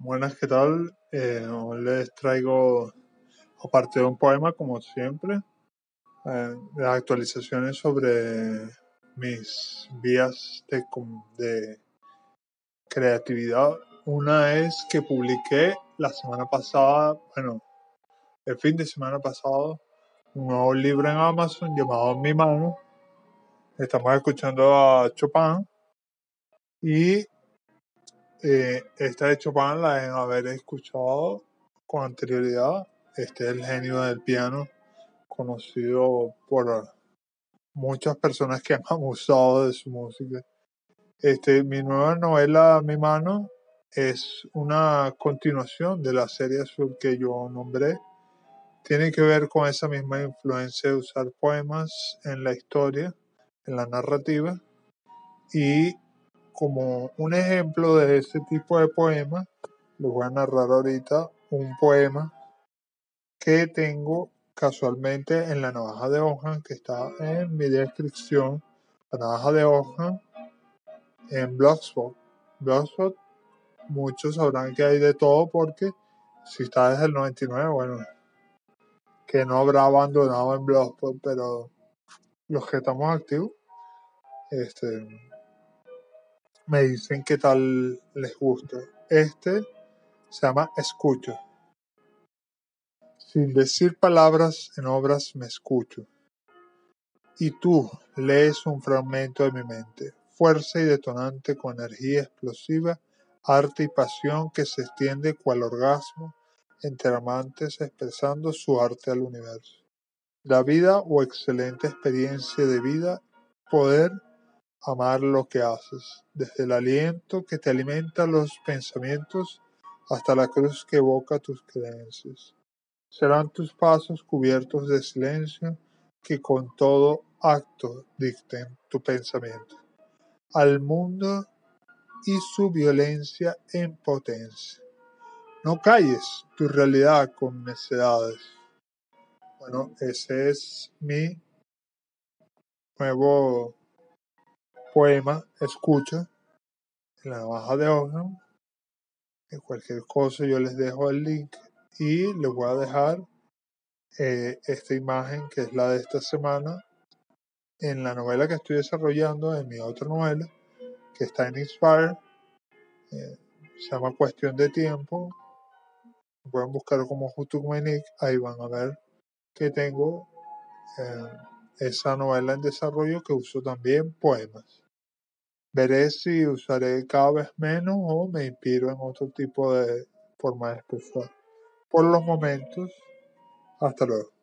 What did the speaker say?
Buenas, ¿qué tal? Eh, hoy les traigo, aparte de un poema, como siempre, eh, las actualizaciones sobre mis vías de, de creatividad. Una es que publiqué la semana pasada, bueno, el fin de semana pasado, un nuevo libro en Amazon llamado Mi Mano. Estamos escuchando a Chopin y eh, esta de Chopin la deben haber escuchado con anterioridad. Este es el genio del piano, conocido por muchas personas que han abusado de su música. Este, mi nueva novela, Mi Mano, es una continuación de la serie azul que yo nombré. Tiene que ver con esa misma influencia de usar poemas en la historia, en la narrativa. Y como un ejemplo de ese tipo de poema, les voy a narrar ahorita un poema que tengo casualmente en la navaja de hoja que está en mi descripción. La navaja de hoja en Blogspot. Blogspot, muchos sabrán que hay de todo porque si está desde el 99, bueno, que no habrá abandonado en Blogspot, pero los que estamos activos, este, me dicen qué tal les gusta. Este se llama Escucho. Sin decir palabras en obras me escucho. Y tú lees un fragmento de mi mente, fuerza y detonante con energía explosiva, arte y pasión que se extiende cual orgasmo entre amantes expresando su arte al universo. La vida o excelente experiencia de vida, poder amar lo que haces, desde el aliento que te alimenta los pensamientos hasta la cruz que evoca tus creencias. Serán tus pasos cubiertos de silencio que con todo acto dicten tu pensamiento al mundo y su violencia en potencia. No calles tu realidad con necedades. Bueno, ese es mi nuevo poema, escucha, en la baja de hoja. En cualquier cosa yo les dejo el link y les voy a dejar eh, esta imagen que es la de esta semana en la novela que estoy desarrollando, en mi otra novela, que está en Inspire. eh, se llama Cuestión de Tiempo. Pueden buscar como Nick, ahí van a ver que tengo eh, esa novela en desarrollo que uso también poemas. Veré si usaré cada vez menos o me inspiro en otro tipo de forma de expresar. Por los momentos, hasta luego.